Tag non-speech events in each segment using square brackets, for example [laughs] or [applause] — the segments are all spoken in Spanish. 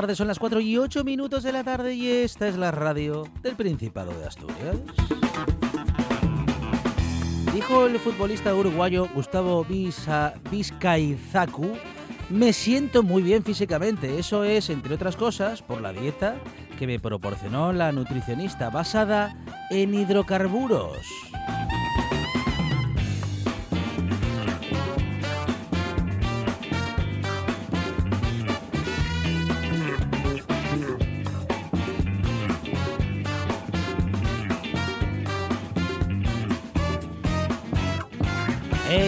Son las 4 y 8 minutos de la tarde y esta es la radio del Principado de Asturias. Dijo el futbolista uruguayo Gustavo Visa, Vizcaizacu, me siento muy bien físicamente. Eso es, entre otras cosas, por la dieta que me proporcionó la nutricionista basada en hidrocarburos.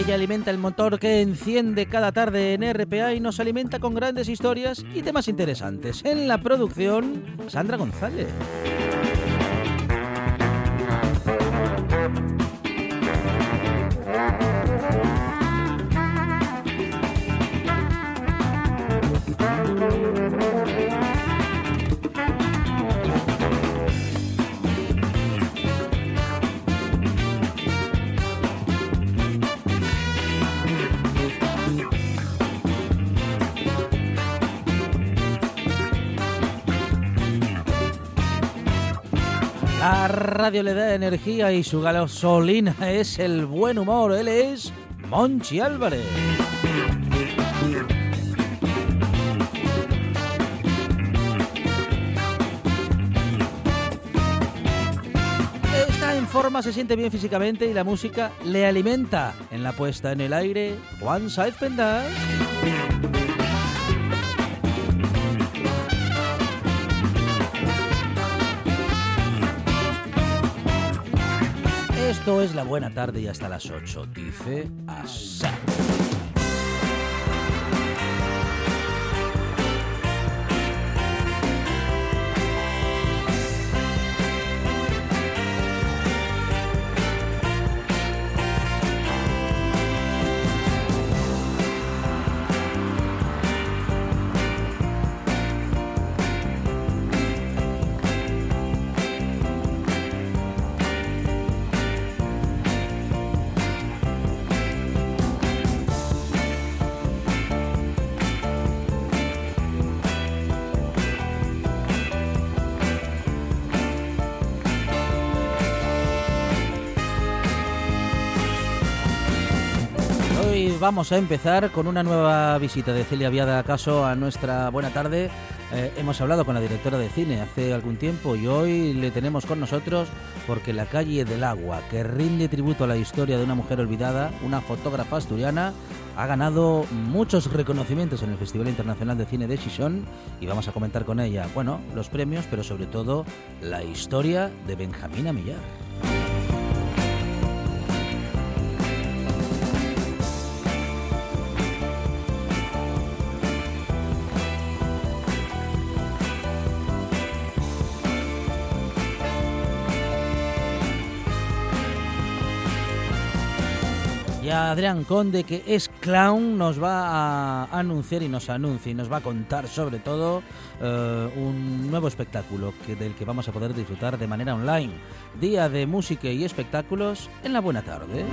Ella alimenta el motor que enciende cada tarde en RPA y nos alimenta con grandes historias y temas interesantes. En la producción, Sandra González. Radio le da energía y su gasolina es el buen humor. Él es Monchi Álvarez. Está en forma, se siente bien físicamente y la música le alimenta. En la puesta en el aire, Juan Saez Pendas. Esto es la buena tarde y hasta las 8, dice Asa. Vamos a empezar con una nueva visita de Celia Viada acaso a nuestra buena tarde. Eh, hemos hablado con la directora de cine hace algún tiempo y hoy le tenemos con nosotros porque La calle del agua, que rinde tributo a la historia de una mujer olvidada, una fotógrafa asturiana, ha ganado muchos reconocimientos en el Festival Internacional de Cine de Xixón y vamos a comentar con ella, bueno, los premios, pero sobre todo la historia de Benjamina Millar. Adrián Conde, que es clown, nos va a anunciar y nos anuncia y nos va a contar sobre todo eh, un nuevo espectáculo que, del que vamos a poder disfrutar de manera online. Día de música y espectáculos en la buena tarde.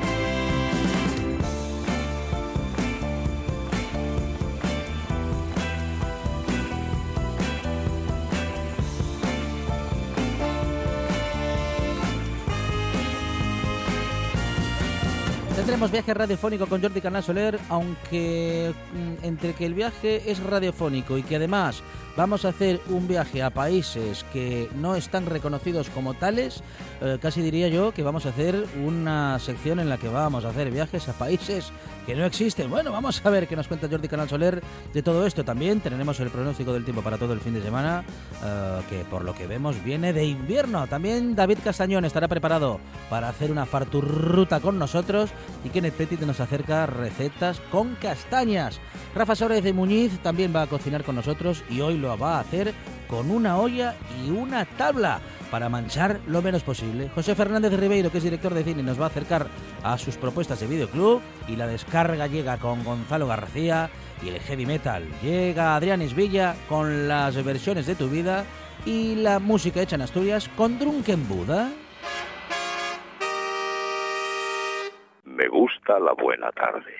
Viaje radiofónico con Jordi Canal Soler, aunque mm, entre que el viaje es radiofónico y que además vamos a hacer un viaje a países que no están reconocidos como tales, eh, casi diría yo que vamos a hacer una sección en la que vamos a hacer viajes a países que no existen. Bueno, vamos a ver qué nos cuenta Jordi Canal Soler de todo esto. También tenemos el pronóstico del tiempo para todo el fin de semana, eh, que por lo que vemos viene de invierno. También David Castañón estará preparado para hacer una farturruta con nosotros y Kenneth Petit nos acerca recetas con castañas. Rafa Suárez de Muñiz también va a cocinar con nosotros y hoy lo va a hacer con una olla y una tabla para manchar lo menos posible. José Fernández Ribeiro, que es director de cine, nos va a acercar a sus propuestas de videoclub y la descarga llega con Gonzalo García y el heavy metal. Llega Adrián Isvilla con las versiones de tu vida y la música hecha en Asturias con Drunken Buda. Gusta la buena tarde.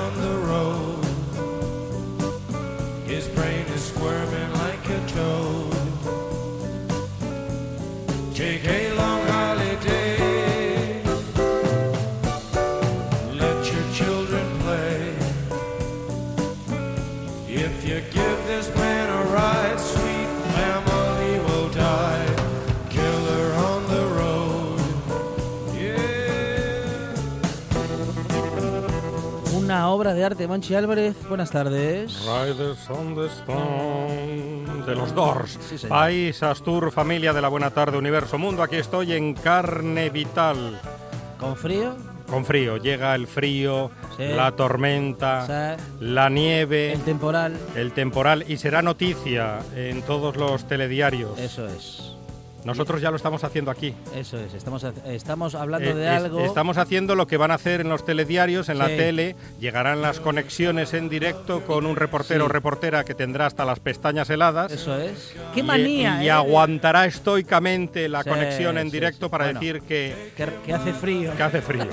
obra de arte, Monchi Álvarez. Buenas tardes. Riders on the de los Doors. Sí. País, Astur, familia de la Buena Tarde, Universo Mundo. Aquí estoy en carne vital. ¿Con frío? Con frío. Llega el frío, Sí. la tormenta, Sí. la nieve, El temporal. el temporal. Y será noticia en todos los telediarios. Eso es. Nosotros ya lo estamos haciendo aquí. Eso es. Estamos, estamos hablando Eh, de es- algo. Estamos haciendo lo que van a hacer en los telediarios, en la tele. Llegarán las conexiones en directo con un reportero o Sí. reportera que tendrá hasta las pestañas heladas. Eso es. ¡Qué manía! Y, eh! aguantará estoicamente la Sí, conexión en directo para Bueno. decir que, Que, que hace frío. que hace frío.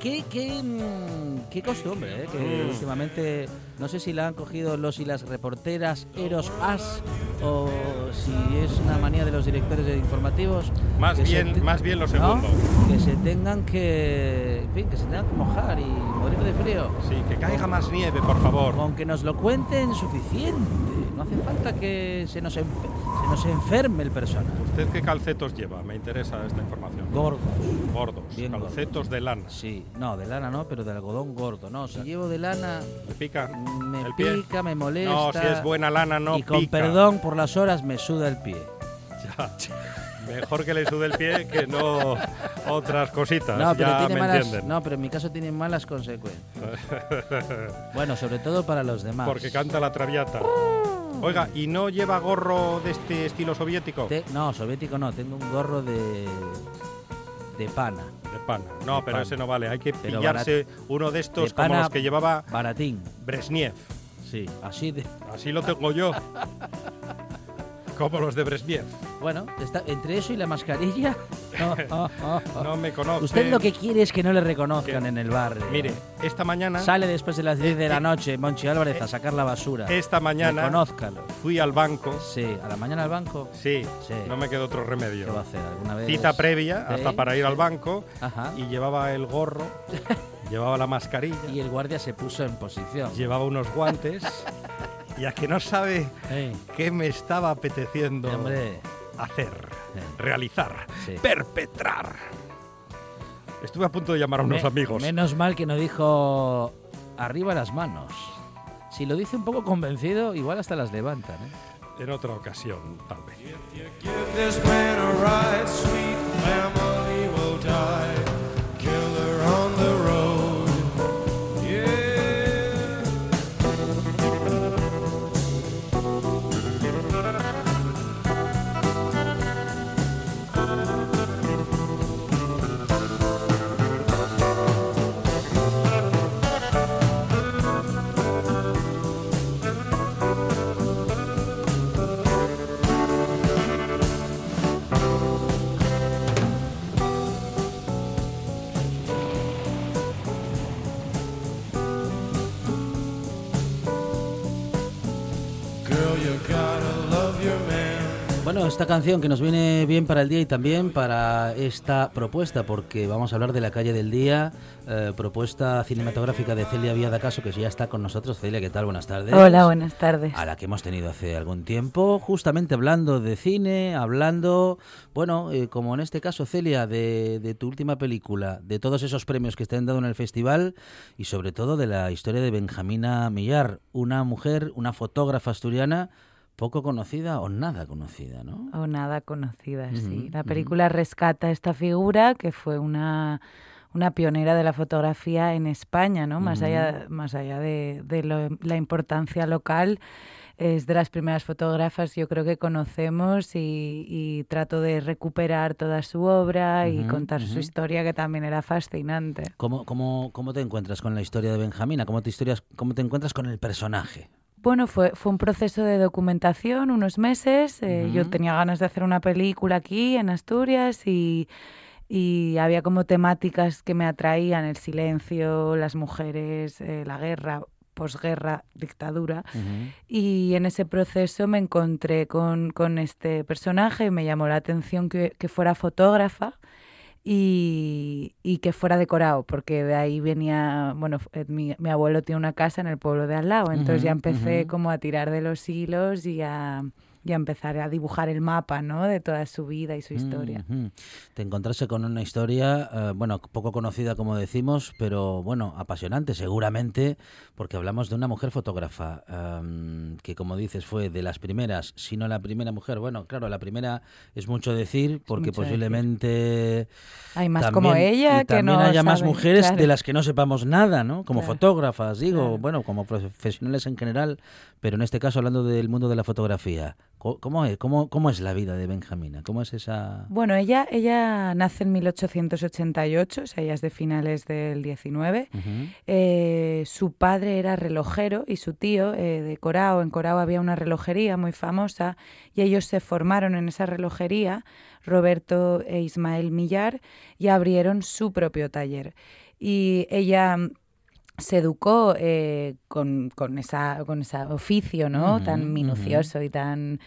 ¿Qué, qué, mm, qué costumbre, eh, que Mm. últimamente no sé si la han cogido los y las reporteras Eros As o si es una manía de los directores de informativos. Más se bien- más bien lo ¿no? segundo. Que se tengan que, en fin, que se tengan que mojar y morir de frío. Sí, que caiga más nieve, por favor. Con que nos lo cuenten suficiente. No hace falta que se nos, se nos enferme el personal. ¿Usted qué calcetos lleva? Me interesa esta información. Gordos. Gordos, Bien calcetos de lana. Sí, no, de lana no, pero de algodón gordo. No, si llevo de lana ¿Le pica me el pie? pica, me molesta. No, si es buena lana no y con pica. perdón por las horas me suda el pie. [laughs] Ya. Mejor que le sude el pie que no otras cositas. No, pero ya tiene me malas, entienden. no, pero en mi caso tiene malas consecuencias. [laughs] bueno, sobre todo para los demás. Porque canta la traviata. Oiga, ¿y no lleva gorro de este estilo soviético? Te- no, soviético no, tengo un gorro de de pana, De pana. No, De pero pana. ese no vale. Hay que Pero pillarse uno de estos de como los que llevaba baratín. Brezhnev. Sí, así de Así lo tengo yo. [laughs] Como los de Brezhnev. Bueno, está, entre eso y la mascarilla. oh, oh, oh. No me conoce. Usted lo que quiere es que no le reconozcan en el barrio. Mire, esta mañana, Sale después de las 10 de Eh, la eh, noche, Monchi Álvarez, a sacar la basura. esta mañana Reconózcalo. fui al banco. Sí, a la mañana al banco. Sí, Sí. no me quedó otro ¿Qué va a remedio. hacer? ¿Alguna vez? Cita previa, Sí, hasta para ir al banco, Ajá. y llevaba el gorro [laughs] llevaba la mascarilla, Y el guardia se puso en posición. llevaba unos guantes [laughs] y a que no sabe qué me estaba apeteciendo hombre, hacer, Sí. realizar, Sí. perpetrar. Estuve a punto de llamar a unos me- amigos. Menos mal que no dijo arriba las manos. Si lo dice un poco convencido, igual hasta las levantan. ¿eh? En otra ocasión, tal vez. Esta canción que nos viene bien para el día y también para esta propuesta, porque vamos a hablar de la calle del día, eh, propuesta cinematográfica de Celia Viada Caso, que ya está con nosotros. Celia, ¿qué tal? Buenas tardes. Hola, buenas tardes. A la que hemos tenido hace algún tiempo, justamente hablando de cine, hablando, bueno, eh, como en este caso, Celia, de, de tu última película, de todos esos premios que te han dado en el festival y sobre todo de la historia de Benjamina Millar, una mujer, una fotógrafa asturiana poco conocida o nada conocida, ¿no? O nada conocida, sí. Ujú, La ujú. película rescata esta figura que fue una, una pionera de la fotografía en España, ¿no? Más Ujú. allá, más allá de, de lo- la importancia local, es de las primeras fotógrafas yo creo que conocemos y, y trato de recuperar toda su obra y contar su historia que también era fascinante. ¿Cómo, cómo, ¿Cómo te encuentras con la historia de Benjamina? ¿Cómo te, historias, cómo te encuentras con el personaje? Bueno, fue, fue un proceso de documentación, unos meses. eh, Yo tenía ganas de hacer una película aquí en Asturias y, y había como temáticas que me atraían, el silencio, las mujeres, eh, la guerra, posguerra, dictadura. Y en ese proceso me encontré con, con este personaje, me llamó la atención que, que fuera fotógrafa y, y que fuera decorado, porque de ahí venía, bueno, eh, mi, mi abuelo tiene una casa en el pueblo de al lado, entonces ya empecé como a tirar de los hilos y a, y a empezar a dibujar el mapa, ¿no? De toda su vida y su historia. Ujú. Te encontraste con una historia, eh, bueno, poco conocida como decimos, pero bueno, apasionante seguramente, porque hablamos de una mujer fotógrafa, em, que como dices fue de las primeras, si no la primera mujer, bueno, claro, la primera es mucho decir, porque mucho decir. posiblemente... Hay más también- como ella y que también no haya más mujeres claro. de las que no sepamos nada, ¿no? Como Claro. fotógrafas, digo, Claro. bueno, como profesionales en general, pero en este caso hablando del mundo de la fotografía. ¿Cómo es, cómo, cómo es la vida de Benjamina? ¿Cómo es esa...? Bueno, ella, ella nace en 1888, o sea, ella es de finales del 19. Ujú. Eh, su padre era relojero y su tío eh, de Corao. En Corao había una relojería muy famosa y ellos se formaron en esa relojería, Roberto e Ismael Millar, y abrieron su propio taller. Y ella se educó eh, con, con, esa, con ese oficio ¿no? Tan minucioso y tan,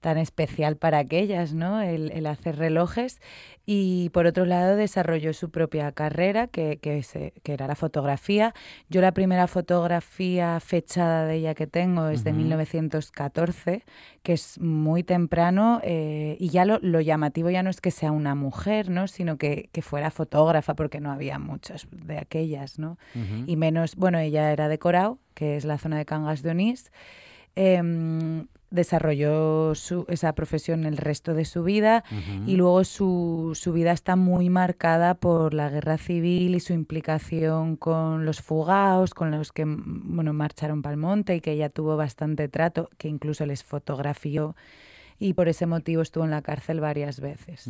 tan especial para aquellas, ¿no? el, el hacer relojes. Y por otro lado desarrolló su propia carrera, que, que, se- que era la fotografía. Yo la primera fotografía fechada de ella que tengo es de Ujú. 1914, que es muy temprano eh, y ya lo, lo llamativo ya no es que sea una mujer, ¿no? sino que, que fuera fotógrafa, porque no había muchas de aquellas, ¿no? Y menos, bueno, ella era de Corao, que es la zona de Cangas de Onís. Em, desarrolló su- esa profesión el resto de su vida y luego su, su vida está muy marcada por la guerra civil y su implicación con los fugaos, con los que bueno, marcharon para el monte y que ella tuvo bastante trato, que incluso les fotografió y por ese motivo estuvo en la cárcel varias veces.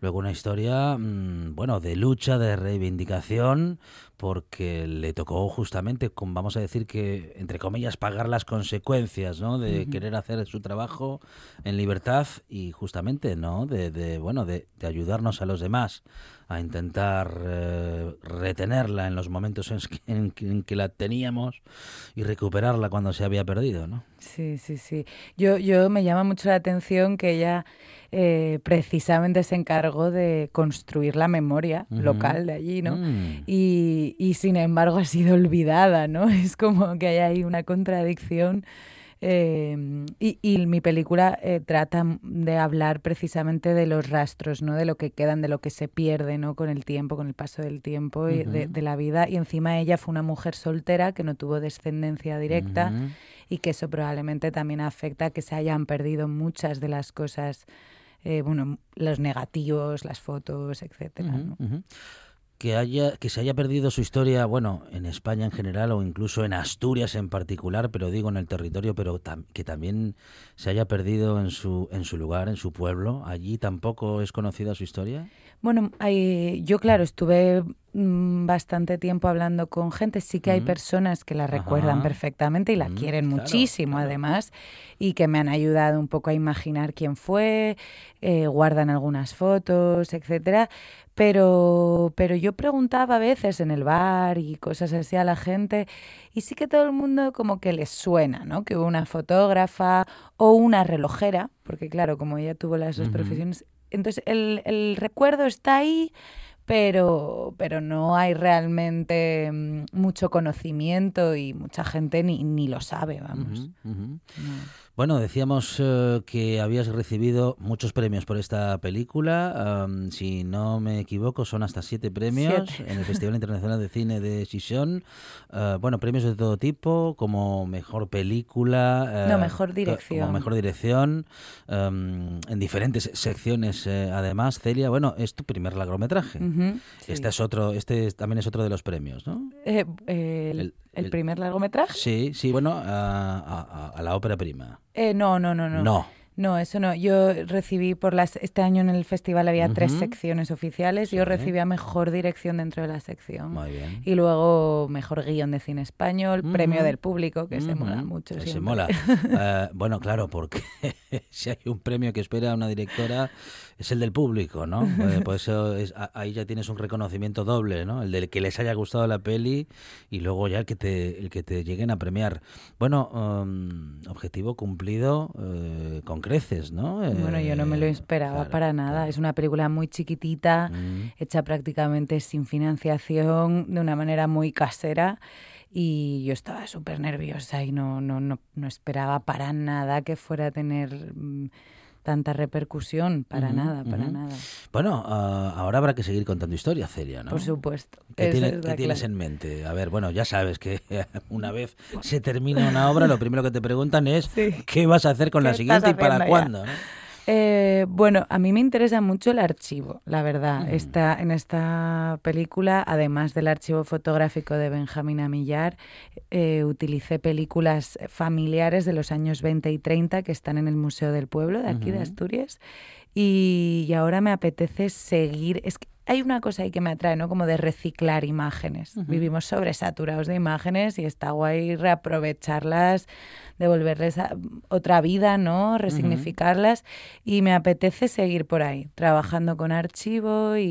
Luego una historia, mm, bueno, de lucha, de reivindicación, porque le tocó justamente, con, vamos a decir que, entre comillas, pagar las consecuencias, ¿no? De querer hacer su trabajo en libertad y justamente, ¿no? De, de, bueno, de, de ayudarnos a los demás a intentar eh, retenerla en los momentos en que, en que- en que la teníamos y recuperarla cuando se había perdido, ¿no? Sí, sí, sí. Yo, yo me llama mucho la atención que ella eh, precisamente se encargó de construir la memoria local de allí, ¿no? Mm. Y, y sin embargo ha sido olvidada, ¿no? [laughs] Es como que hay ahí una contradicción. Eh, y, y mi película eh, trata de hablar precisamente de los rastros, ¿no? De lo que quedan, de lo que se pierde, ¿no? Con el tiempo, con el paso del tiempo y de, de la vida. Y encima ella fue una mujer soltera que no tuvo descendencia directa y que eso probablemente también afecta a que se hayan perdido muchas de las cosas, eh, bueno, los negativos, las fotos, etcétera. ¿no? Que, haya, que se haya perdido su historia, bueno, en España en general o incluso en Asturias en particular, pero digo en el territorio, pero que también se haya perdido en su, en su lugar, en su pueblo, allí tampoco es conocida su historia. Bueno, hay- yo claro, estuve mm, bastante tiempo hablando con gente, sí que hay Mm. personas que la recuerdan Ajá. perfectamente y la Mm, quieren claro, muchísimo claro. además y que me han ayudado un poco a imaginar quién fue, eh, guardan algunas fotos, etcétera. Pero, pero yo preguntaba a veces en el bar y cosas así a la gente y sí que todo el mundo como que les suena, ¿no? Que hubo una fotógrafa o una relojera, porque claro, como ella tuvo las dos profesiones, entonces el, el recuerdo está ahí, pero, pero no hay realmente mm, mucho conocimiento y mucha gente ni, ni lo sabe, vamos. No. Bueno, decíamos eh, que habías recibido muchos premios por esta película. am, si no me equivoco, son hasta siete premios Siete. en el Festival Internacional de Cine de Sison. Eh, bueno, premios de todo tipo, como mejor película. No, eh, mejor co- dirección. Como mejor dirección, am, en diferentes secciones. eh, además, Celia, bueno, es tu primer largometraje. Sí. Este es otro, este es- también es otro de los premios, ¿no? Eh, eh, el, el- el el- primer largometraje? Sí, sí, bueno, a, a- a la ópera prima. Eh, no, no, no, no. No. No, eso no. Yo recibí por las este año en el festival había tres secciones oficiales. Sí. Yo recibía mejor dirección dentro de la sección. Muy bien. Y luego mejor guion de cine español, premio del público, que se mola mucho. que Se mola. [laughs] Eh, bueno, claro, porque [laughs] si hay un premio que espera una directora es el del público, ¿no? Eh, [laughs] por eso es- ahí ya tienes un reconocimiento doble, ¿no? El del que les haya gustado la peli y luego ya el que te, el que te lleguen a premiar. Bueno, um, objetivo cumplido eh, con creces, ¿no? Bueno, yo no me lo Eh, esperaba claro, para nada. claro. Es una película muy chiquitita, Mm. hecha prácticamente sin financiación, de una manera muy casera. Y yo estaba súper nerviosa y no, no, no, no esperaba para nada que fuera a tener mm, tanta repercusión. Para nada, para nada. Bueno, ah, ahora habrá que seguir contando historia, Celia, ¿no? Por supuesto. ¿Qué, tiene- tienes en mente? A ver, bueno, ya sabes que [laughs] una vez se termina una obra, lo primero que te preguntan es Sí. qué vas a hacer con la ¿Qué siguiente y para cuándo. ¿no? Eh, bueno, a mí me interesa mucho el archivo, la verdad. Mm. Esta, en esta película, además del archivo fotográfico de Benjamín Amillar, eh, utilicé películas familiares de los años 20 y 30 que están en el Museo del Pueblo de aquí de. Asturias. Y, y ahora me apetece seguir. Es que hay una cosa ahí que me atrae, ¿no? Como de reciclar imágenes. Vivimos sobresaturados de imágenes y está guay reaprovecharlas, devolverles a- otra vida, ¿no? Resignificarlas. Y me apetece seguir por ahí, trabajando con archivo y,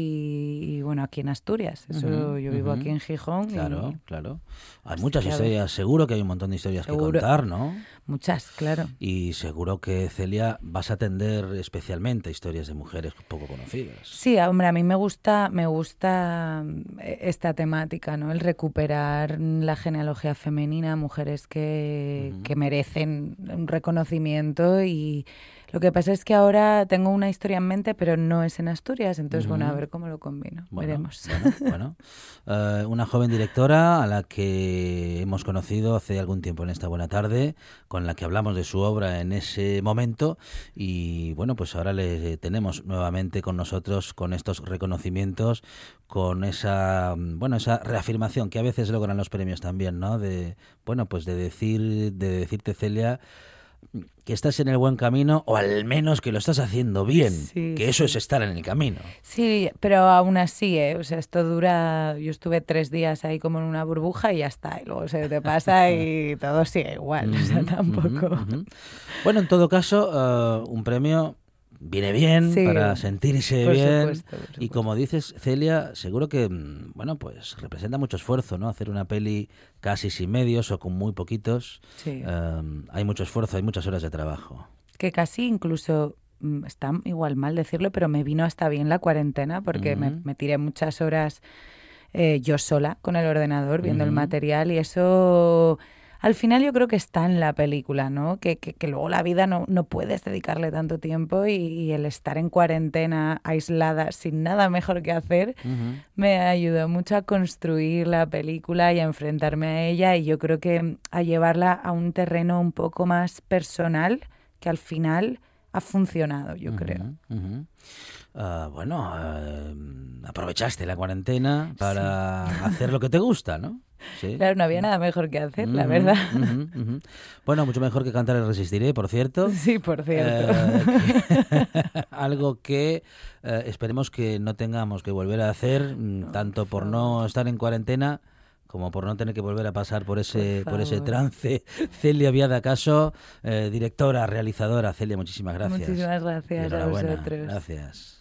y, bueno, aquí en Asturias. Eso yo vivo aquí en Gijón. y Claro, claro. Hay muchas historias, seguro que hay un montón de historias Seguro. que contar, ¿no? Muchas, claro. Y seguro que, Celia, vas a atender especialmente a historias de mujeres poco conocidas. Sí, hombre, a mí me gusta, me gusta mm, e- esta temática, ¿no? El recuperar la genealogía femenina, mujeres que, que merecen un reconocimiento y lo que pasa es que ahora tengo una historia en mente, pero no es en Asturias, entonces bueno, a ver cómo lo combino, Bueno, veremos. Bueno, bueno. Eh, una joven directora a la que hemos conocido hace algún tiempo en esta buena tarde, con la que hablamos de su obra en ese momento y bueno, pues ahora le tenemos nuevamente con nosotros con estos reconocimientos, con esa bueno, esa reafirmación que a veces logran los premios también, ¿no? De bueno, pues de decir de decirte Celia que estás en el buen camino o al menos que lo estás haciendo bien, Sí, que eso sí. es estar en el camino. Sí, pero aún así, ¿eh? O sea, esto dura. Yo estuve tres días ahí como en una burbuja y ya está. Y luego se te pasa y [laughs] todo sigue igual. O sea, tampoco. Bueno, en todo caso, eh, un premio viene bien Sí, para sentirse por bien. supuesto, por Y como dices, Celia, seguro que, mm, bueno, pues representa mucho esfuerzo, ¿no? Hacer una peli casi sin medios o con muy poquitos. Sí. Um, hay mucho esfuerzo, hay muchas horas de trabajo. que casi incluso mm, está igual mal decirlo, pero me vino hasta bien la cuarentena porque me, tiré muchas horas eh, yo sola con el ordenador viendo el material y eso al final yo creo que está en la película, ¿no? Que, que, que luego la vida no, no puedes dedicarle tanto tiempo y, y el estar en cuarentena, aislada, sin nada mejor que hacer, me ayudó mucho a construir la película y a enfrentarme a ella y yo creo que a llevarla a un terreno un poco más personal que al final ha funcionado, yo creo. Ujú, ujú. Ah, bueno, eh, aprovechaste la cuarentena para hacer lo que te gusta, ¿no? Sí. Claro, no había nada mejor que hacer, la verdad. Bueno, mucho mejor que cantar el Resistiré, por cierto. Sí, por cierto. Eh, que- [laughs] algo que eh, esperemos que no tengamos que volver a hacer, mm, tanto por no estar en cuarentena como por no tener que volver a pasar por ese Por por, ese trance. [laughs] Celia Viada Caso, eh, directora, realizadora. Celia, muchísimas gracias. Muchísimas gracias a vosotros. Gracias.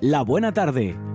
La buena tarde.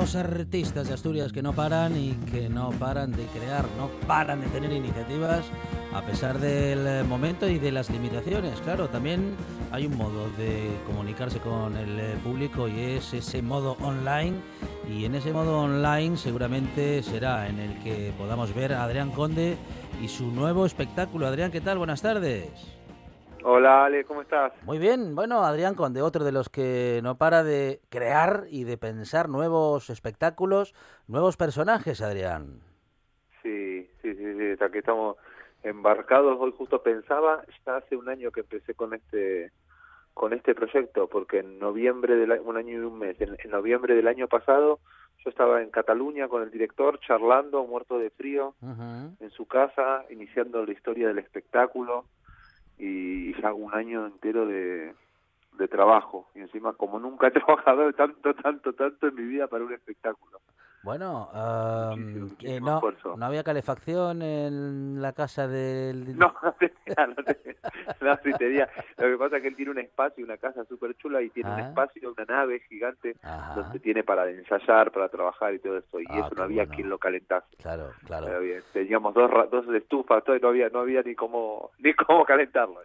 Los artistas de Asturias que no paran y que no paran de crear, no paran de tener iniciativas a pesar del eh, momento y de las limitaciones. Claro, también hay un modo de comunicarse con el eh, público y es ese modo online. Y en ese modo online seguramente será en el que podamos ver a Adrián Conde y su nuevo espectáculo. Adrián, ¿qué tal? Buenas tardes. Hola Ale, ¿cómo estás? Muy bien, bueno, Adrián Conde, otro de los que no para de crear y de pensar nuevos espectáculos, nuevos personajes, Adrián. Sí, sí, sí, sí, aquí estamos embarcados. Hoy justo pensaba, ya hace un año que empecé con este con este proyecto, porque en noviembre del un año y un mes, en, en noviembre del año pasado, yo estaba en Cataluña con el director charlando, muerto de frío, en su casa, iniciando la historia del espectáculo y ya un año entero de, de trabajo. Y encima, como nunca he [laughs] trabajado tanto, tanto, tanto en mi vida para un espectáculo. Bueno, Muchísimo, muchísimo no, había calefacción en la casa del... No, [laughs] no tenía, no tenía, no, sí tenía. Lo que pasa es que él tiene un espacio, una casa súper chula y tiene un Ah. espacio, una nave gigante Ajá, donde tiene para ensayar, para trabajar y todo eso. Y Ah, eso no había bueno. quien lo calentase. claro, claro. Teníamos dos, dos estufas, todo, y no había, no había ni cómo, ni cómo calentarlo.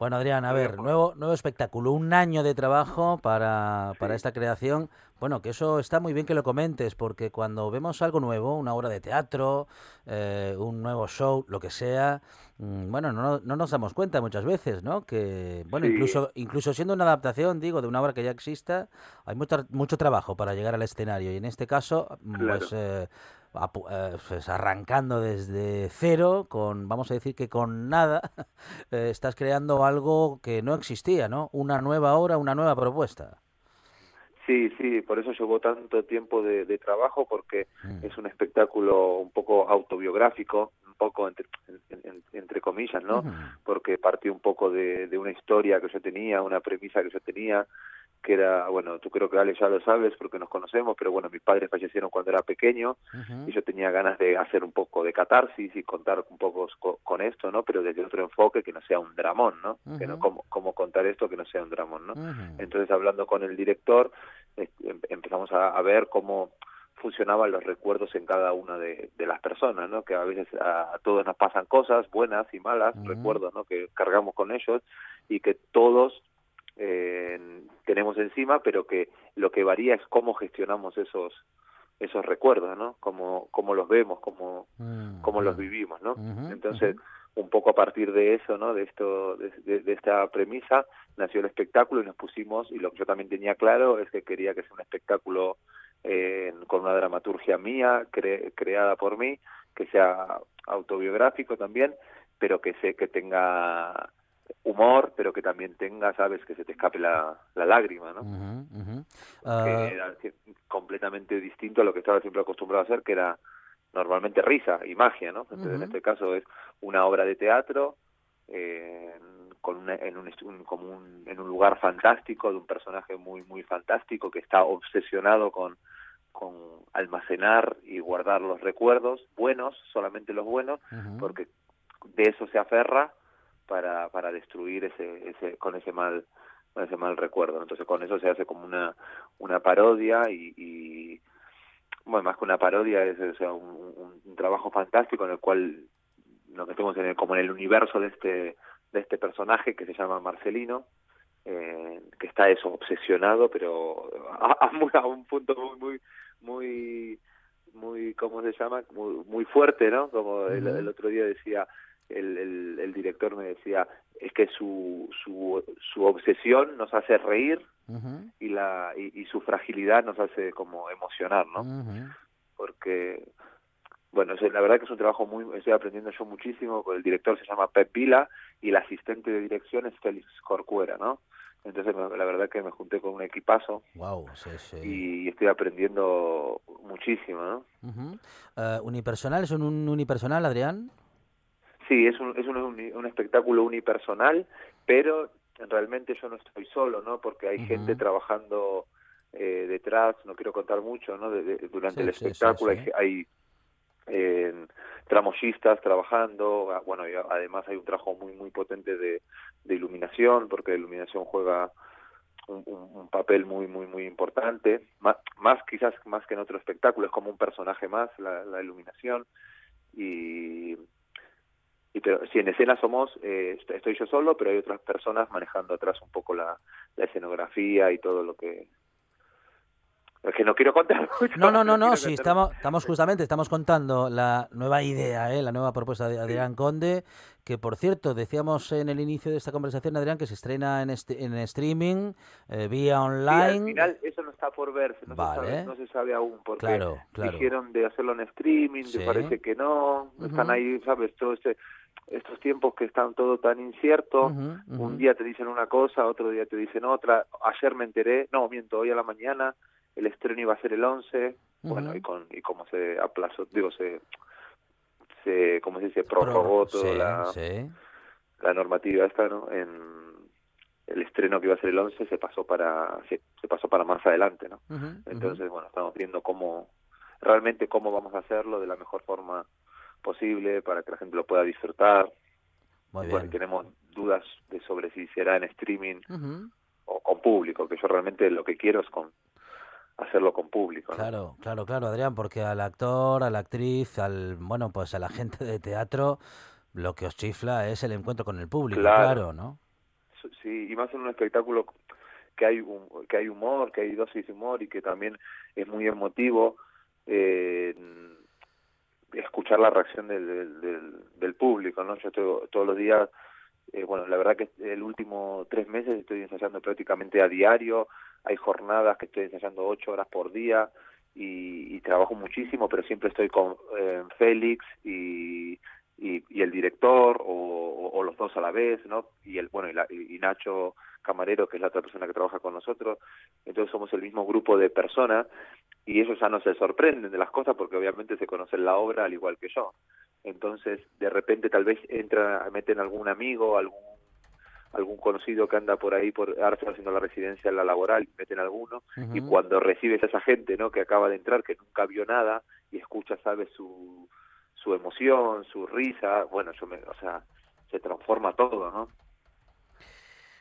Bueno, Adrián, a ver, nuevo, nuevo espectáculo, un año de trabajo para, para esta creación. Bueno, que eso está muy bien que lo comentes, porque cuando vemos algo nuevo, una obra de teatro, eh, un nuevo show, lo que sea, bueno, no, no nos damos cuenta muchas veces, ¿no? Que, bueno, Sí. incluso, incluso siendo una adaptación, digo, de una obra que ya exista, hay mucho, mucho trabajo para llegar al escenario. Y en este caso, mm, pues, eh, eh, pues arrancando desde cero, con, vamos a decir que con nada, [laughs] eh, estás creando algo que no existía, ¿no? Una nueva obra, una nueva propuesta. Sí, sí, por eso llevó tanto tiempo de, de trabajo, porque Mm. es un espectáculo un poco autobiográfico, un poco entre, en- en- entre comillas, ¿no? Porque partió un poco de, de una historia que yo tenía, una premisa que yo tenía, que era, bueno, tú creo que Ale ya lo sabes porque nos conocemos, pero bueno, mis padres fallecieron cuando era pequeño y yo tenía ganas de hacer un poco de catarsis y contar un poco co- con esto, ¿no? Pero desde otro enfoque que no sea un dramón, ¿no? Que no cómo, cómo contar esto que no sea un dramón, ¿no? Entonces, hablando con el director, eh, em- empezamos a, a ver cómo funcionaban los recuerdos en cada una de, de las personas, ¿no? Que a veces a, a todos nos pasan cosas buenas y malas, recuerdos, ¿no? Que cargamos con ellos y que todos eh, tenemos encima, pero que lo que varía es cómo gestionamos esos esos recuerdos, ¿no? Cómo, cómo los vemos, cómo, Mm, cómo los vivimos, ¿no? Entonces, un poco a partir de eso, ¿no? De esto, de, de- de esta premisa, nació el espectáculo y nos pusimos, y lo que yo también tenía claro es que quería que sea un espectáculo eh, con una dramaturgia mía, cre- creada por mí, que sea autobiográfico también, pero que sé que tenga humor, pero que también tenga, sabes, que se te escape la, la lágrima, ¿no? Que Ah, era completamente distinto a lo que estaba siempre acostumbrado a hacer, que era normalmente risa y magia, ¿no? Entonces, en este caso es una obra de teatro eh, con una- en, un, un- como un- en un lugar fantástico, de un personaje muy, muy fantástico que está obsesionado con, con almacenar y guardar los recuerdos buenos, solamente los buenos, porque de eso se aferra para, para destruir ese, ese con ese mal con ese mal recuerdo entonces con eso se hace como una una parodia y, y bueno más que una parodia es o sea, un, trabajo fantástico en el cual nos metemos en el, como en el universo de este de este personaje que se llama Marcelino eh, que está eso obsesionado pero a, a un punto muy muy muy muy cómo se llama muy, muy fuerte no como el otro día decía el, el, el director me decía es que su, su su obsesión nos hace reír y la y, y su fragilidad nos hace como emocionar no porque bueno la verdad que es un trabajo muy estoy aprendiendo yo muchísimo el director se llama Pep Vila y el asistente de dirección es Félix Corcuera no entonces me- la verdad que me junté con un equipazo Guau, sí, sí. y estoy aprendiendo muchísimo no. Ah, ¿Unipersonal? ¿Es un unipersonal, Adrián? Sí, es un, es un, un espectáculo unipersonal, pero realmente yo no estoy solo, ¿no? Porque hay gente trabajando eh, detrás, no quiero contar mucho, ¿no? De- de- durante Sí, el sí, sí, espectáculo sí. hay, hay eh, tramoyistas trabajando, ah, bueno, y además hay un trabajo muy, muy potente de, de iluminación, porque la iluminación juega un, un- un papel muy, muy, muy importante, más, más quizás más que en otro espectáculo, es como un personaje más la, la iluminación y y pero si en escena somos eh, est- estoy yo solo pero hay otras personas manejando atrás un poco la, la escenografía y todo lo que es que no quiero contar [laughs] mucho, No, no, no, no, quiero sí, estamos, estamos justamente, estamos contando la nueva idea, ¿eh? la nueva propuesta de Adrián Conde, que por cierto, decíamos en el inicio de esta conversación, Adrián, que se estrena en, este, en streaming, eh, vía Sí, al online. final eso no está por verse, no, Vale. se, sabe, no se sabe aún, porque Claro, claro. dijeron de hacerlo en streaming, Sí. te parece que no, están ahí, ¿sabes? Todo este, estos tiempos que están todo tan incierto, un día te dicen una cosa, otro día te dicen otra, ayer me enteré, no, miento, hoy a la mañana el estreno iba a ser el 11, bueno, y con y como se aplazó, digo, se, se ¿cómo se dice? Prorrogó Pro- toda sí, la, sí. la normativa esta, ¿no? En el estreno que iba a ser el 11 se pasó para se, se pasó para más adelante, ¿no? Entonces, bueno, estamos viendo cómo realmente cómo vamos a hacerlo de la mejor forma posible para que la gente lo pueda disfrutar. Muy bueno, bien. tenemos dudas de sobre si será en streaming o con público, que yo realmente lo que quiero es con hacerlo con público. ¿no? Claro, claro, claro, Adrián, porque al actor, a la actriz, al bueno, pues a la gente de teatro, lo que os chifla es el encuentro con el público, Claro. claro, ¿no? sí, y más en un espectáculo que hay un, que hay humor, que hay dosis de humor y que también es muy emotivo. Eh, escuchar la reacción del, del, del, público, ¿no? Yo estoy todos los días, eh, bueno, la verdad que el último tres meses estoy ensayando prácticamente a diario, hay jornadas que estoy ensayando ocho horas por día y, y trabajo muchísimo, pero siempre estoy con eh, Félix y, y, y el director o, o, o los dos a la vez, ¿no? Y el bueno y, la, y Nacho Camarero, que es la otra persona que trabaja con nosotros, entonces somos el mismo grupo de personas y ellos ya no se sorprenden de las cosas porque obviamente se conocen la obra al igual que yo. Entonces, de repente tal vez entra, meten algún amigo, algún algún conocido que anda por ahí por está haciendo la residencia en la laboral, meten alguno y cuando recibes a esa gente, ¿no? que acaba de entrar, que nunca vio nada y escucha, sabes su su emoción, su risa, bueno, yo me, o sea, se transforma todo, ¿no?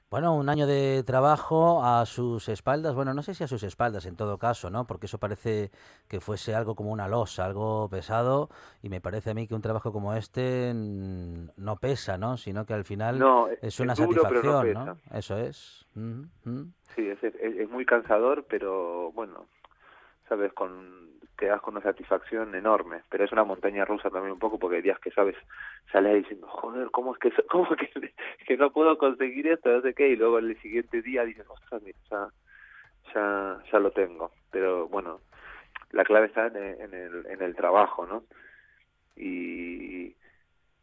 Bueno, un año de trabajo a sus espaldas, bueno, no sé si a sus espaldas en todo caso, ¿no? Porque eso parece que fuese algo como una losa, algo pesado, y me parece a mí que un trabajo como este no pesa, ¿no? Sino que al final No, es es una duro, pero no satisfacción, ¿no? Eso es. Sí, es, es, es muy cansador, pero bueno, sabes, con quedas con una satisfacción enorme, pero es una montaña rusa también un poco porque hay días que sabes, sales diciendo, joder, ¿cómo es que [laughs] cómo que, que no puedo conseguir esto? No sé qué, y luego el siguiente día dices, ostras, mira, ya, ya, ya lo tengo. Pero bueno, la clave está en, en el, en el trabajo, ¿no? Y,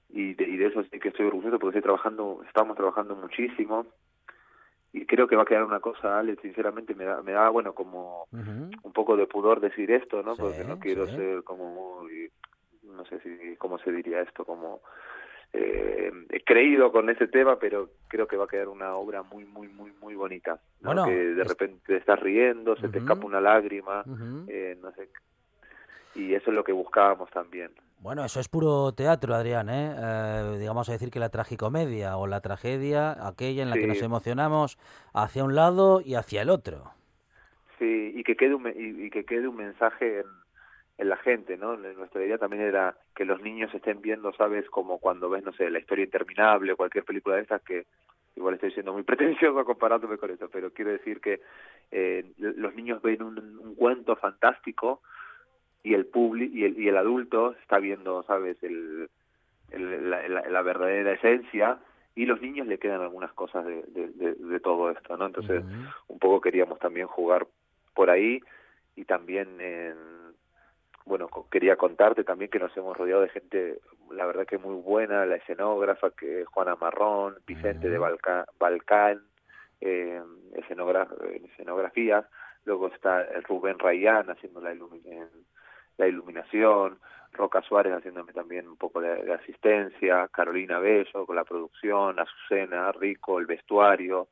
y, de, y de eso sí que estoy orgulloso porque estoy trabajando, estamos trabajando muchísimo y creo que va a quedar una cosa, Alex, sinceramente me da, me da bueno, como un poco de pudor decir esto, ¿no? Sí, Porque no quiero sí. ser como muy, no sé si, cómo se diría esto, como eh, he creído con ese tema, pero creo que va a quedar una obra muy, muy, muy, muy bonita. ¿no? Bueno, que de es- repente te estás riendo, se te escapa una lágrima, eh, no sé. Y eso es lo que buscábamos también. Bueno, eso es puro teatro, Adrián, ¿eh? Eh, digamos a decir que la tragicomedia o la tragedia, aquella en la que nos emocionamos hacia un lado y hacia el otro. Sí, y que quede un, y, y que quede un mensaje en, en la gente, ¿no? Nuestra idea también era que los niños estén viendo, ¿sabes? Como cuando ves, no sé, La historia interminable o cualquier película de estas que igual estoy siendo muy [laughs] pretencioso comparándome con eso, pero quiero decir que eh, los niños ven un, un cuento fantástico y el publi y el, y el adulto está viendo, ¿sabes? El, el- la, la- la verdadera esencia y los niños le quedan algunas cosas de, de, de- de todo esto, ¿no? Entonces, un poco queríamos también jugar por ahí y también en, bueno quería contarte también que nos hemos rodeado de gente la verdad que muy buena la escenógrafa que es Juana Marrón Vicente de. Balca- Balcán eh, escenogra- en escenografías luego está Rubén Rayán haciendo la, ilumi- en- la iluminación Roca Suárez haciéndome también un poco de, de asistencia Carolina Bello con la producción Azucena Rico el vestuario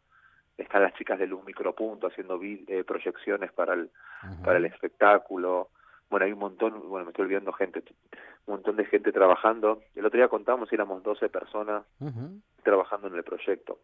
están las chicas de Luz Micropunto haciendo vi- eh, proyecciones para el para el espectáculo. Bueno hay un montón bueno me estoy olvidando gente un montón de gente trabajando. El otro día contamos éramos 12 personas trabajando en el proyecto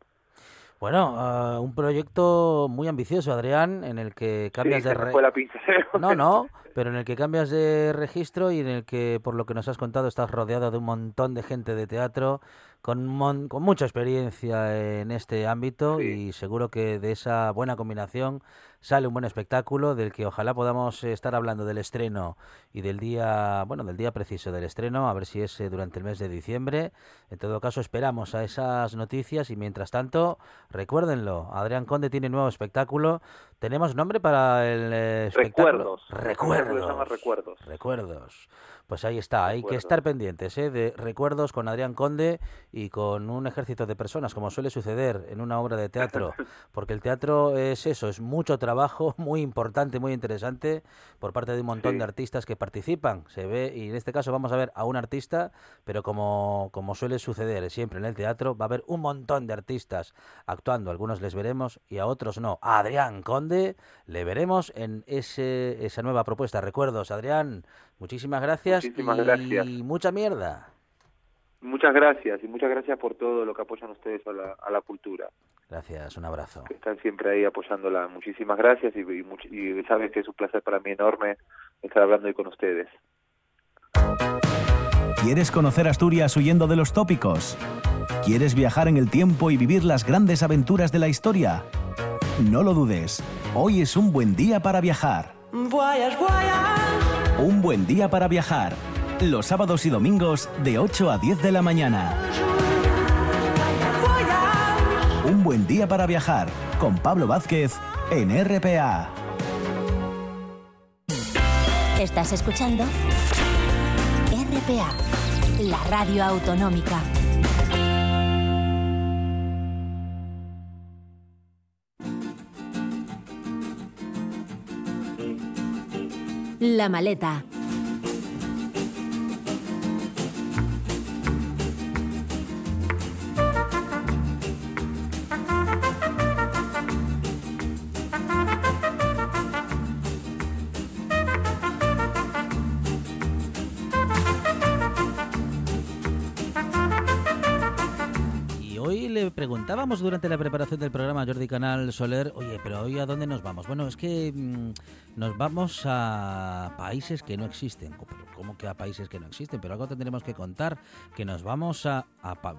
Bueno, ah, un proyecto muy ambicioso, Adrián, en el que cambias sí, de se me re- fue la pinza No, no, [laughs] pero en el que cambias de registro y en el que, por lo que nos has contado, estás rodeado de un montón de gente de teatro con, mon- con mucha experiencia en este ámbito Sí. y seguro que de esa buena combinación sale un buen espectáculo del que ojalá podamos estar hablando del estreno y del día, bueno, del día preciso del estreno, a ver si es eh, durante el mes de diciembre. En todo caso, esperamos a esas noticias y mientras tanto, recuérdenlo, Adrián Conde tiene nuevo espectáculo. ¿Tenemos nombre para el eh, espectáculo? recuerdos Recuerdos. recuerdos Recuerdos. Pues ahí está, hay que estar pendientes ¿eh? de recuerdos con Adrián Conde y con un ejército de personas, como suele suceder en una obra de teatro, [laughs] porque el teatro es eso, es mucho trabajo, [laughs] muy importante, muy interesante, por parte de un montón Sí. de artistas que participan. Se ve, y en este caso vamos a ver a un artista, pero como, como suele suceder siempre en el teatro, va a haber un montón de artistas actuando, algunos les veremos y a otros no. A Adrián Conde le veremos en ese, esa nueva propuesta. Recuerdos, Adrián, muchísimas gracias Muchísimas y gracias. mucha mierda. muchas gracias y muchas gracias por todo lo que apoyan ustedes a la, a la cultura Gracias, un abrazo. que están siempre ahí apoyándola muchísimas gracias y, y sabes que es un placer para mí enorme estar hablando hoy con ustedes ¿Quieres conocer Asturias huyendo de los tópicos? ¿Quieres viajar en el tiempo y vivir las grandes aventuras de la historia? No lo dudes, hoy es un buen día para viajar. Voyage, voyage. Un buen día para viajar. Los sábados y domingos de 8 a 10 de la mañana. Un buen día para viajar con Pablo Vázquez en RPA. Estás escuchando RPA, la radio autonómica. La maleta. Durante la preparación del programa Jordi Canal Soler, oye, pero hoy a dónde nos vamos? Bueno, es que mm, nos vamos a países que no existen. ¿Cómo que a países que no existen? Pero algo tendremos que contar, que nos vamos a...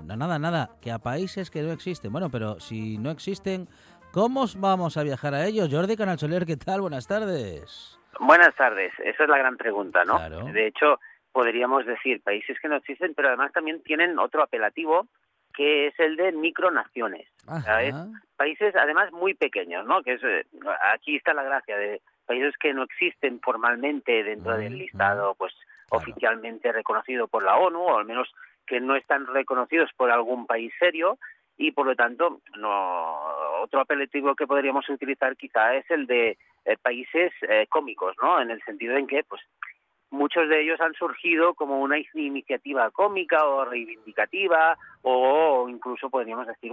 no, nada, nada, que a países que no existen. Bueno, pero si no existen, ¿cómo os vamos a viajar a ellos? Jordi Canal Soler, ¿qué tal? Buenas tardes. Buenas tardes, esa es la gran pregunta, ¿no? Claro. De hecho, podríamos decir países que no existen, pero además también tienen otro apelativo que es el de micronaciones. ¿sabes? Países además muy pequeños, ¿no? Que es, eh, aquí está la gracia de países que no existen formalmente dentro del listado, pues oficialmente reconocido por la ONU, o al menos que no están reconocidos por algún país serio, y por lo tanto no otro apelativo que podríamos utilizar quizá es el de eh, países eh, cómicos, ¿no? En el sentido en que pues muchos de ellos han surgido como una iniciativa cómica o reivindicativa o incluso podríamos decir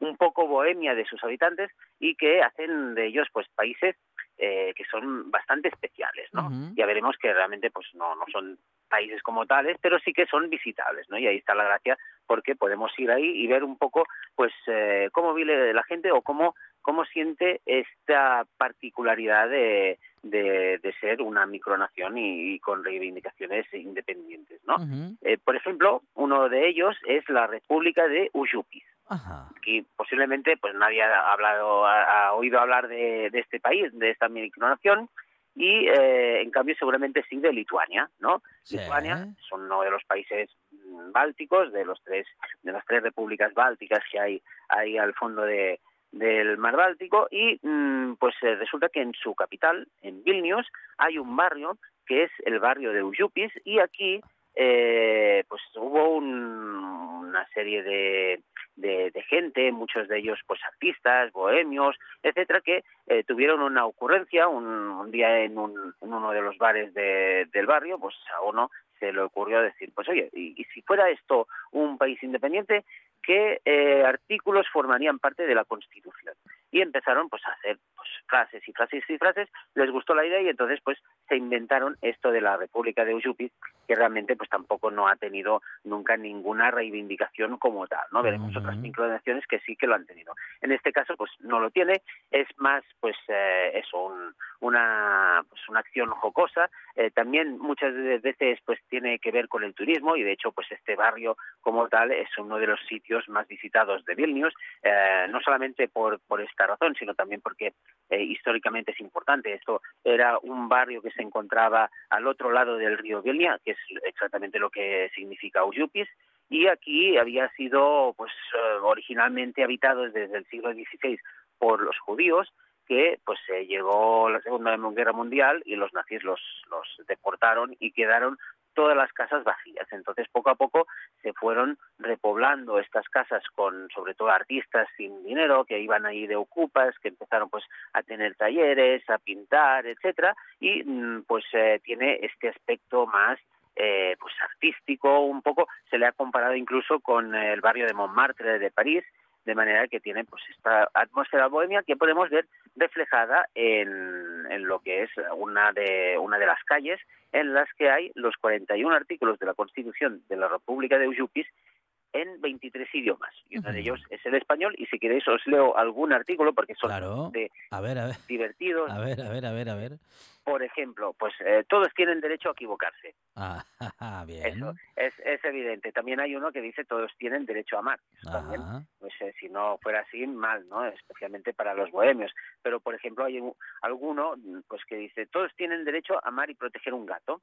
un, poco bohemia de sus habitantes y que hacen de ellos pues países eh, que son bastante especiales, ¿no? Ya veremos que realmente pues no, no son países como tales, pero sí que son visitables, ¿no? Y ahí está la gracia porque podemos ir ahí y ver un poco pues eh, cómo vive la gente o cómo cómo siente esta particularidad de, de, de ser una micronación y, y con reivindicaciones independientes, ¿no? Eh, por ejemplo, uno de ellos es la República de Ujupis. Ajá. Posiblemente pues nadie ha hablado, ha, ha oído hablar de, de este país, de esta micronación, y eh, en cambio seguramente sí de Lituania, ¿no? Sí. Lituania es uno de los países mm, bálticos, de los tres, de las tres repúblicas bálticas que hay ahí al fondo de, del mar Báltico, y mm, pues eh, resulta que en su capital, en Vilnius, hay un barrio que es el barrio de Ujupis, y aquí eh, pues hubo un- una serie de, de, gente, muchos de ellos pues artistas, bohemios, etcétera, que eh, tuvieron una ocurrencia un, un día en, un- en uno de los bares de- del barrio, pues a uno se le ocurrió decir, pues oye, y, si fuera esto un país independiente, ¿qué eh, artículos formarían parte de la Constitución? Y empezaron pues a hacer pues, frases y frases y frases, les gustó la idea y entonces pues se inventaron esto de la República de Ujupis, que realmente pues tampoco no ha tenido nunca ninguna reivindicación como tal, ¿no? Veremos otras micronaciones que sí que lo han tenido. En este caso pues no lo tiene, es más pues eh, eso, un- una pues una acción jocosa, Eh, también muchas veces pues tiene que ver con el turismo y de hecho pues este barrio como tal es uno de los sitios más visitados de Vilnius, eh, no solamente por, por esta razón, sino también porque históricamente es importante. Esto era un barrio que se encontraba al otro lado del río Vilnia, que es exactamente lo que significa Ujupis, y aquí había sido pues eh, originalmente habitado desde el siglo XVI por los judíos que pues eh, llegó la Segunda Guerra Mundial y los nazis los, los deportaron y quedaron todas las casas vacías. Entonces, poco a poco se fueron repoblando estas casas con, sobre todo, artistas sin dinero que iban ahí de ocupas, que empezaron pues a tener talleres, a pintar, etcétera, y mm, pues eh, tiene este aspecto más eh, pues artístico, un poco se le ha comparado incluso con el barrio de Montmartre de París, de manera que tiene pues esta atmósfera bohemia que podemos ver reflejada en, en lo que es una de una de las calles en las que hay los 41 artículos de la Constitución de la República de Ujupis en 23 idiomas. Y uno de ellos es el español. Y si queréis os leo algún artículo porque son Claro. de A ver, a ver. divertidos. A ver, a ver, a ver, a ver. Por ejemplo, pues eh, todos tienen derecho a equivocarse. Ah, [laughs] bien. Eso es, es evidente. También hay uno que dice todos tienen derecho a amar. Eso también, pues, eh, si no fuera así, mal, ¿no? Especialmente para los bohemios. Pero, por ejemplo, hay un- alguno pues que dice todos tienen derecho a amar y proteger un gato.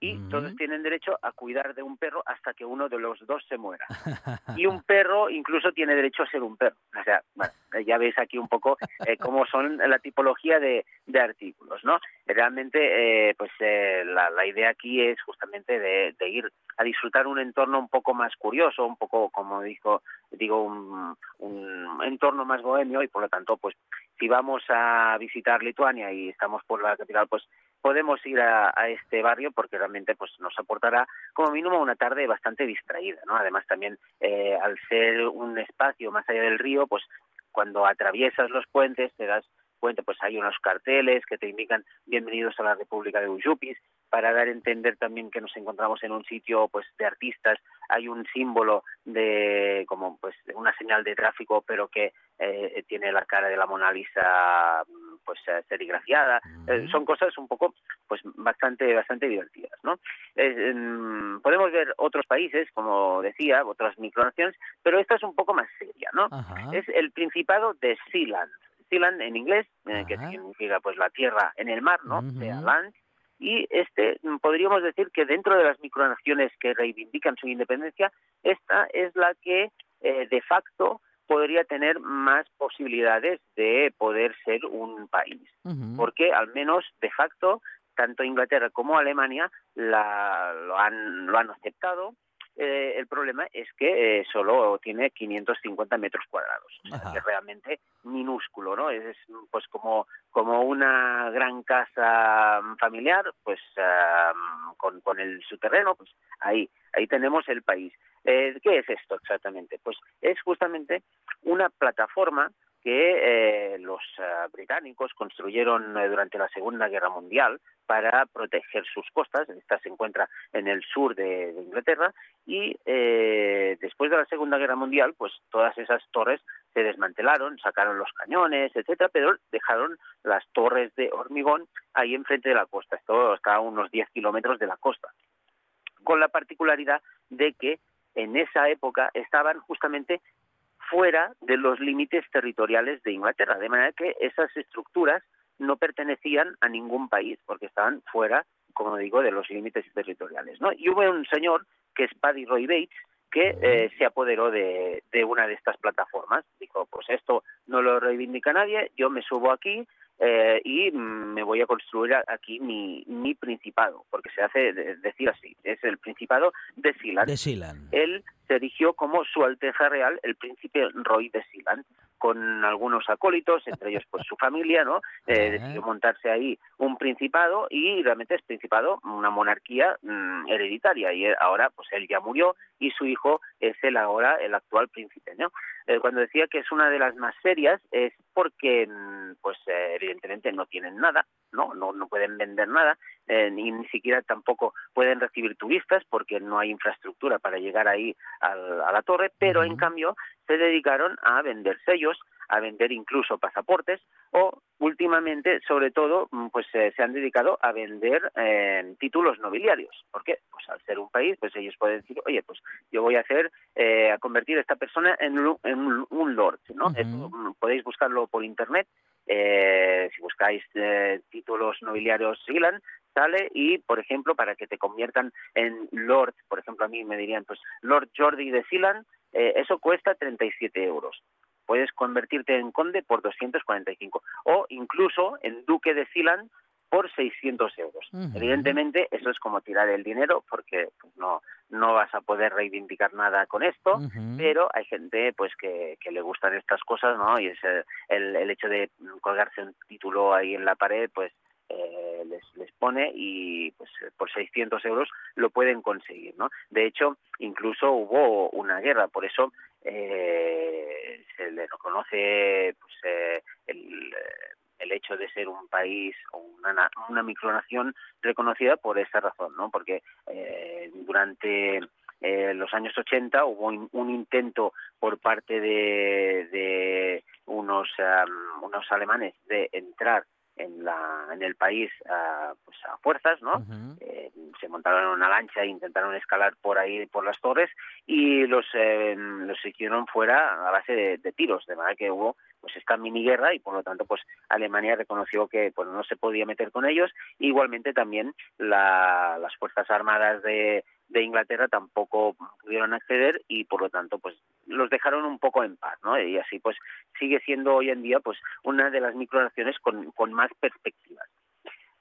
Y todos tienen derecho a cuidar de un perro hasta que uno de los dos se muera. [laughs] Y un perro incluso tiene derecho a ser un perro. O sea, bueno, eh, ya veis aquí un poco eh, cómo son la tipología de, de artículos, ¿no? Realmente, eh, pues eh, la, la idea aquí es justamente de, de ir a disfrutar un entorno un poco más curioso, un poco, como dijo, digo, un, un entorno más bohemio y por lo tanto, pues si vamos a visitar Lituania y estamos por la capital, pues podemos ir a, a este barrio porque realmente pues nos aportará como mínimo una tarde bastante distraída, ¿no? Además también eh, al ser un espacio más allá del río, pues cuando atraviesas los puentes te das cuenta, pues hay unos carteles que te indican bienvenidos a la República de Uyupis para dar a entender también que nos encontramos en un sitio pues de artistas hay un símbolo de como pues una señal de tráfico pero que eh, tiene la cara de la Mona Lisa pues eh, serigrafiada. Eh, son cosas un poco pues bastante bastante divertidas no Eh, em, podemos ver otros países como decía otras micronaciones pero esta es un poco más seria no es el Principado de Sealand. Sealand en inglés eh, que significa pues la tierra en el mar no sea land y este podríamos decir que dentro de las micronaciones que reivindican su independencia esta es la que eh, de facto podría tener más posibilidades de poder ser un país porque al menos de facto tanto Inglaterra como Alemania la, lo, han, lo han aceptado. Eh, el problema es que eh, solo tiene 550 metros cuadrados, o sea, que es realmente minúsculo, ¿no? Es, es, pues como, como una gran casa mm, familiar, pues con, con el su terreno, pues ahí, ahí tenemos el país. Eh, ¿Qué es esto exactamente? Pues es justamente una plataforma que eh, los ah, británicos construyeron eh, durante la Segunda Guerra Mundial para proteger sus costas. Esta se encuentra en el sur de, de Inglaterra y eh, después de la Segunda Guerra Mundial, pues todas esas torres se desmantelaron, sacaron los cañones, etcétera, pero dejaron las torres de hormigón ahí enfrente de la costa. Esto está a unos 10 kilómetros de la costa con la particularidad de que en esa época estaban justamente fuera de los límites territoriales de Inglaterra, de manera que esas estructuras no pertenecían a ningún país, porque estaban fuera, como digo, de los límites territoriales. ¿no? Y hubo un señor, que es Paddy Roy Bates, que eh, se apoderó de, de una de estas plataformas. Dijo, pues esto no lo reivindica nadie, yo me subo aquí eh, y me voy a construir aquí mi, mi principado, porque se hace de- decir así, es el principado de Sealand. De Sealand. Él se erigió como su Alteza Real, el príncipe Roy de Sealand, con algunos acólitos, entre ellos pues su familia, ¿no? Eh, decidió montarse ahí un principado y realmente es principado una monarquía mm, hereditaria y ahora pues él ya murió y su hijo es el ahora el actual príncipe, ¿no? Eh, cuando decía que es una de las más serias es porque mm, pues eh, evidentemente no tienen nada, no no no pueden vender nada eh, ni ni siquiera tampoco pueden recibir turistas porque no hay infraestructura para llegar ahí al- a la torre, pero en cambio se dedicaron a vender sellos, a vender incluso pasaportes o últimamente, sobre todo, mm, pues eh, se han dedicado a vender eh, títulos nobiliarios. ¿Por qué? Pues al ser un país, pues ellos pueden decir, oye, pues yo voy a hacer, eh, a convertir a esta persona en, un- en un, lord, ¿no? Esto, mm, podéis buscarlo por internet. Eh, si buscáis eh, títulos nobiliarios Sealand, sale y, por ejemplo, para que te conviertan en Lord, por ejemplo, a mí me dirían, pues, Lord Jordi de Sealand, eh, eso cuesta 37 euros. Puedes convertirte en conde por 245 o incluso en duque de Sealand por 600 euros. Evidentemente, eso es como tirar el dinero porque pues, no, no vas a poder reivindicar nada con esto, pero hay gente pues que, que le gustan estas cosas, ¿no? Y es el, el hecho de colgarse un título ahí en la pared, pues eh, les, les pone y pues por 600 euros lo pueden conseguir, ¿no? De hecho, incluso hubo una guerra, por eso eh, se le reconoce pues, eh, el, eh, el hecho de ser un país o una, na- una micronación reconocida por esa razón, ¿no? Porque eh, durante eh, los años 80 hubo un, un intento por parte de, de unos, am, unos alemanes de entrar en, la, en el país a, pues a fuerzas, ¿no? Eh, se montaron en una lancha e intentaron escalar por ahí, por las torres, y los, eh, los hicieron fuera a base de, de tiros, de manera que hubo pues esta mini guerra y por lo tanto pues Alemania reconoció que pues no se podía meter con ellos. Igualmente también la- las fuerzas armadas de, de Inglaterra tampoco pudieron acceder y por lo tanto pues los dejaron un poco en paz no y así pues sigue siendo hoy en día pues una de las micronaciones con, con más perspectivas.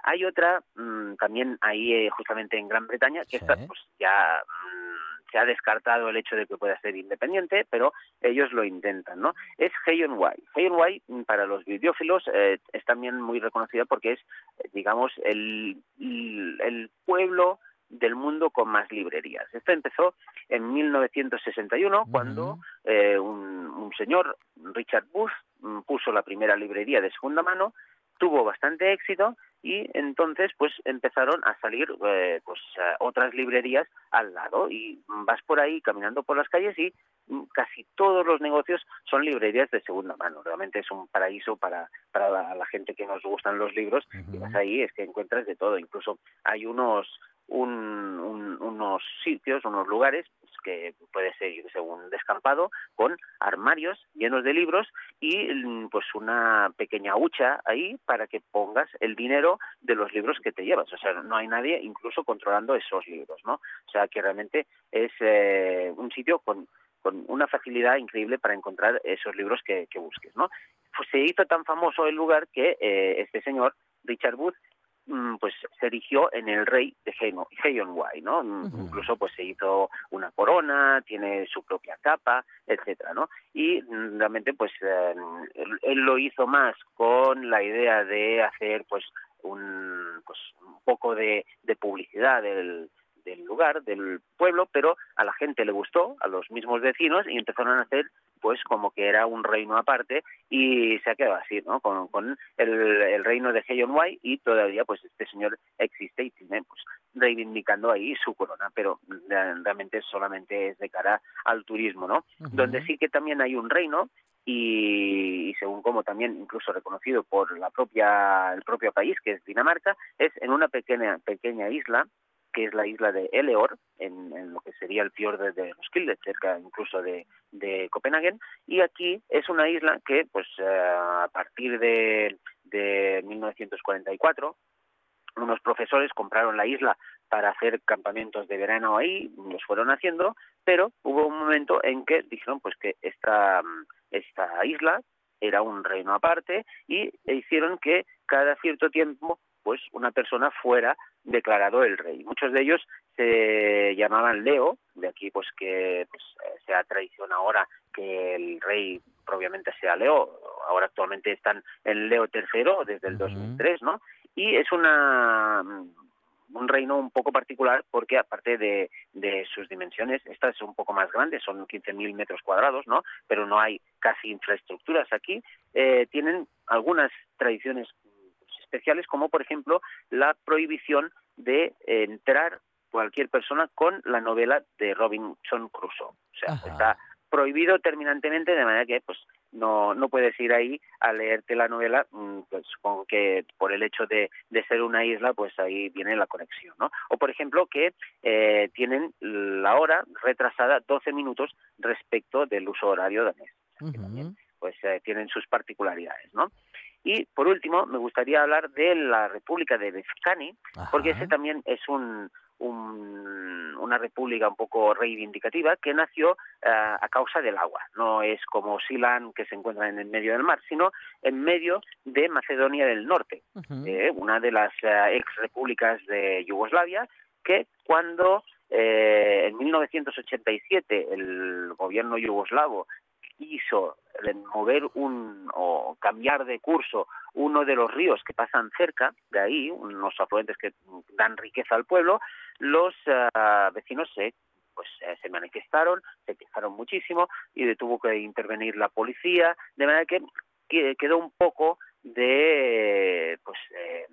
Hay otra mm, también ahí eh, justamente en Gran Bretaña que esta pues ya mm, se ha descartado el hecho de que pueda ser independiente, pero ellos lo intentan, ¿no? Es Hay-on-Wye. Hay-on-Wye, mm, para los bibliófilos, eh, es también muy reconocida porque es, eh, digamos, el, pueblo del mundo con más librerías. Esto empezó en 1961, cuando eh, un, un señor, Richard Booth, mm, puso la primera librería de segunda mano, tuvo bastante éxito y entonces pues empezaron a salir eh, pues otras librerías al lado. Y vas por ahí caminando por las calles y mm, casi todos los negocios son librerías de segunda mano. Realmente es un paraíso para para la, la gente que nos gustan los libros. Y vas ahí es que encuentras de todo. Incluso hay unos un, un- unos sitios unos lugares pues, que puede ser un descampado con armarios llenos de libros y mm, pues una pequeña hucha ahí para que pongas el dinero de los libros que te llevas. O sea, no hay nadie incluso controlando esos libros, ¿no? O sea, que realmente es eh, un sitio con, con una facilidad increíble para encontrar esos libros que, que busques, ¿no? Pues se hizo tan famoso el lugar que eh, este señor, Richard mm, pues se erigió en el rey de Hay-on-Wye, ¿no? Mm, Incluso pues se hizo una corona, tiene su propia capa, etcétera, ¿no? Y mm, realmente pues eh, él, él lo hizo más con la idea de hacer pues un pues un poco de, de publicidad del del lugar, del pueblo, pero a la gente le gustó, a los mismos vecinos, y empezaron a hacer pues como que era un reino aparte y se ha quedado así, ¿no? Con, con el, el reino de Hay-on-Wye y todavía pues este señor existe y tiene pues reivindicando ahí su corona, pero eh, realmente solamente es de cara al turismo, ¿no? Donde sí que también hay un reino y, y según como también incluso reconocido por la propia el propio país que es Dinamarca es en una pequeña pequeña isla que es la isla de Eleor, en, lo que sería el fiord de Roskilde, cerca incluso de, de Copenhague, y aquí es una isla que, pues, eh, a partir de, de 1944, unos profesores compraron la isla para hacer campamentos de verano ahí, los fueron haciendo, pero hubo un momento en que dijeron pues que esta, esta isla era un reino aparte y hicieron que cada cierto tiempo pues una persona fuera declarado el rey. Muchos de ellos se llamaban Leo, de aquí pues que pues, eh, sea tradición ahora que el rey propiamente sea Leo, ahora actualmente están en Leo III desde el 2003, ¿no? Y es una un reino un poco particular porque aparte de, de sus dimensiones, esta es un poco más grande, son 15.000 metros cuadrados, ¿no? Pero no hay casi infraestructuras aquí. Eh, tienen algunas tradiciones especiales como por ejemplo la prohibición de entrar cualquier persona con la novela de Robinson Crusoe. O sea, está prohibido terminantemente de manera que pues no no puedes ir ahí a leerte la novela mm, pues supongo que por el hecho de, de ser una isla pues ahí viene la conexión no o por ejemplo que eh, tienen la hora retrasada 12 minutos respecto del uso horario danés que también pues eh, tienen sus particularidades no y por último me gustaría hablar de la República de Befcani porque ese también es un un- una república un poco reivindicativa que nació eh, a causa del agua. No es como Silan que se encuentra en el medio del mar, sino en medio de Macedonia del Norte, eh, una de las eh, ex repúblicas de Yugoslavia, que cuando eh, en 1987 el gobierno yugoslavo eh, mover un o cambiar de curso uno de los ríos que pasan cerca de ahí, unos afluentes que dan riqueza al pueblo, los ah, vecinos se pues eh, se manifestaron, se quejaron muchísimo y tuvo que intervenir la policía, de manera que, que quedó un poco de pues eh,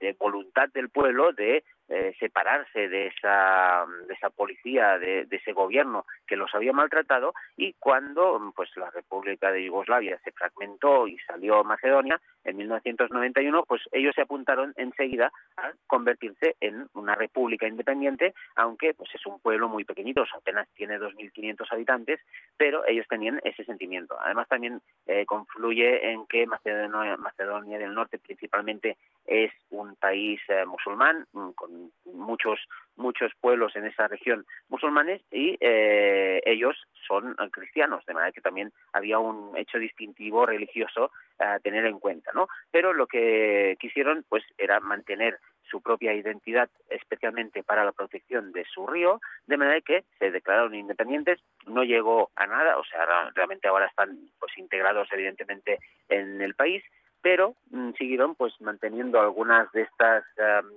de voluntad del pueblo de eh, separarse de esa, de esa policía, de, ese gobierno que los había maltratado y cuando pues la República de Yugoslavia se fragmentó y salió Macedonia en 1991, pues ellos se apuntaron enseguida a convertirse en una república independiente, aunque pues es un pueblo muy pequeñito, apenas tiene 2.500 habitantes, pero ellos tenían ese sentimiento. Además también eh, confluye en que Macedonia, Macedonia del Norte principalmente es un país eh, musulmán mm, con muchos muchos pueblos en esa región musulmanes y eh, ellos son eh, cristianos, de manera que también había un hecho distintivo religioso a tener en cuenta, ¿no? Pero lo que quisieron pues era mantener su propia identidad, especialmente para la protección de su río, de manera que se declararon independientes, no llegó a nada, o sea, realmente ahora están pues integrados evidentemente en el país, pero mm, siguieron pues manteniendo algunas de estas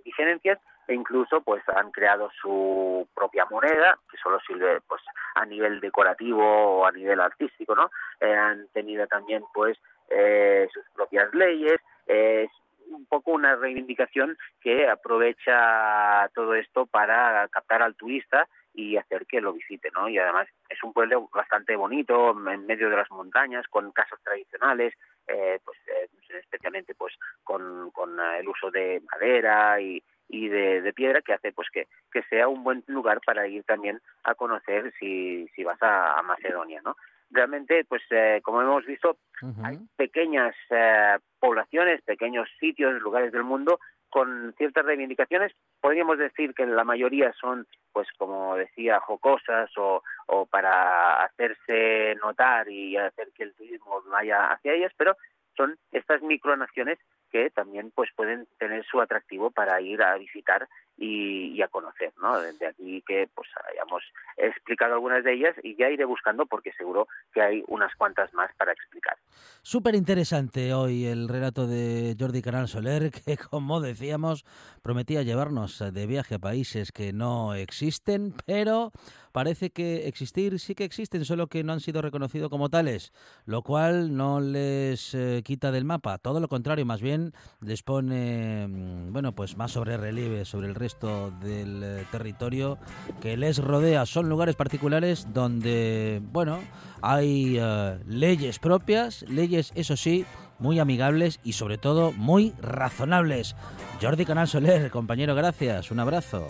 diferencias e incluso pues han creado su propia moneda que solo sirve pues a nivel decorativo o a nivel artístico no Eh, han tenido también pues eh, sus propias leyes es un poco una reivindicación que aprovecha todo esto para captar al turista y hacer que lo visite, ¿no? Y además es un pueblo bastante bonito, en medio de las montañas, con casas tradicionales, eh, pues eh, especialmente pues con, con eh, el uso de madera y, y de, piedra que hace pues que, que sea un buen lugar para ir también a conocer si, si vas a, a Macedonia, ¿no? Realmente, pues eh, como hemos visto, hay pequeñas eh, poblaciones, pequeños sitios, lugares del mundo con ciertas reivindicaciones. Podríamos decir que la mayoría son, pues como decía, jocosas o, o para hacerse notar y hacer que el turismo vaya hacia ellas, pero son estas micronaciones que también pues pueden tener su atractivo para ir a visitar y, y a conocer, ¿no? Desde aquí que pues hayamos explicado algunas de ellas y ya iré buscando porque seguro que hay unas cuantas más para explicar. Súper interesante hoy el relato de Jordi Canal Soler, [laughs] que como decíamos, prometía llevarnos de viaje a países que no existen, pero parece que existir sí que existen, solo que no han sido reconocidos como tales, lo cual no les eh, quita del mapa, todo lo contrario, más bien les pone, mm, bueno, pues más sobre relieve sobre el resto del eh, territorio que les rodea. Son lugares particulares donde, bueno, hay eh, leyes propias, leyes, eso sí, muy amigables y sobre todo muy razonables. Jordi Canal Soler, compañero, gracias, un abrazo.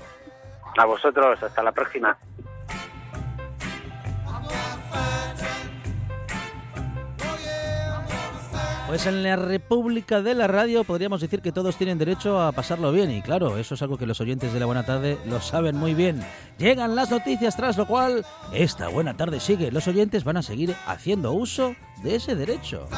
A vosotros, hasta la próxima. Pues en la República de la Radio podríamos decir que todos tienen derecho a pasarlo bien y claro, eso es algo que los oyentes de la Buena Tarde lo saben muy bien. Llegan las noticias tras lo cual esta Buena Tarde sigue. Los oyentes van a seguir haciendo uso de ese derecho.